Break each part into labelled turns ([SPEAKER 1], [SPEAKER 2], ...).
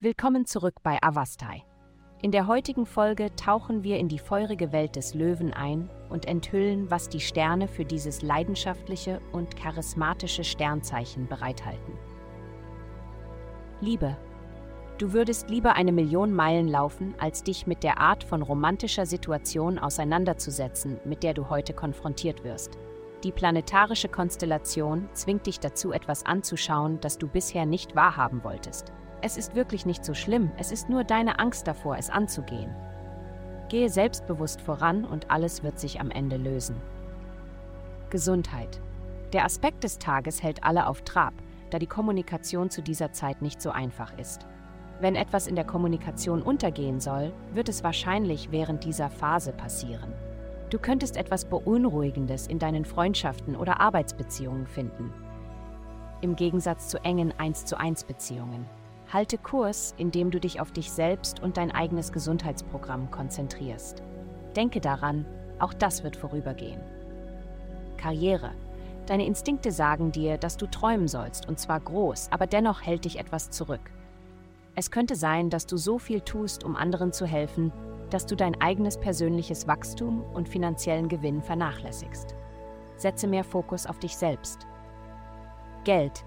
[SPEAKER 1] Willkommen zurück bei Avastai. In der heutigen Folge tauchen wir in die feurige Welt des Löwen ein und enthüllen, was die Sterne für dieses leidenschaftliche und charismatische Sternzeichen bereithalten. Liebe. Du würdest lieber eine Million Meilen laufen, als dich mit der Art von romantischer Situation auseinanderzusetzen, mit der du heute konfrontiert wirst. Die planetarische Konstellation zwingt dich dazu, etwas anzuschauen, das du bisher nicht wahrhaben wolltest. Es ist wirklich nicht so schlimm, es ist nur deine Angst davor, es anzugehen. Gehe selbstbewusst voran und alles wird sich am Ende lösen. Gesundheit. Der Aspekt des Tages hält alle auf Trab, da die Kommunikation zu dieser Zeit nicht so einfach ist. Wenn etwas in der Kommunikation untergehen soll, wird es wahrscheinlich während dieser Phase passieren. Du könntest etwas Beunruhigendes in deinen Freundschaften oder Arbeitsbeziehungen finden. Im Gegensatz zu engen 1 zu 1 Beziehungen. Halte Kurs, indem du dich auf dich selbst und dein eigenes Gesundheitsprogramm konzentrierst. Denke daran, auch das wird vorübergehen. Karriere. Deine Instinkte sagen dir, dass du träumen sollst, und zwar groß, aber dennoch hält dich etwas zurück. Es könnte sein, dass du so viel tust, um anderen zu helfen, dass du dein eigenes persönliches Wachstum und finanziellen Gewinn vernachlässigst. Setze mehr Fokus auf dich selbst. Geld.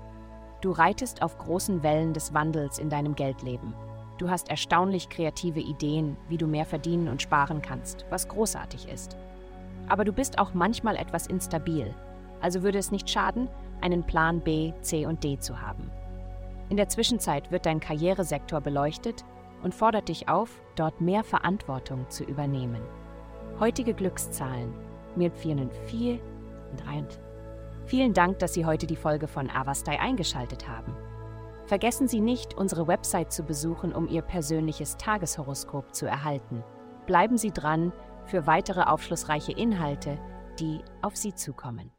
[SPEAKER 1] Du reitest auf großen Wellen des Wandels in deinem Geldleben. Du hast erstaunlich kreative Ideen, wie du mehr verdienen und sparen kannst, was großartig ist. Aber du bist auch manchmal etwas instabil, also würde es nicht schaden, einen Plan B, C und D zu haben. In der Zwischenzeit wird dein Karrieresektor beleuchtet und fordert dich auf, dort mehr Verantwortung zu übernehmen. Heutige Glückszahlen mir 4 4 und 1. Vielen Dank, dass Sie heute die Folge von Avastai eingeschaltet haben. Vergessen Sie nicht, unsere Website zu besuchen, um Ihr persönliches Tageshoroskop zu erhalten. Bleiben Sie dran für weitere aufschlussreiche Inhalte, die auf Sie zukommen.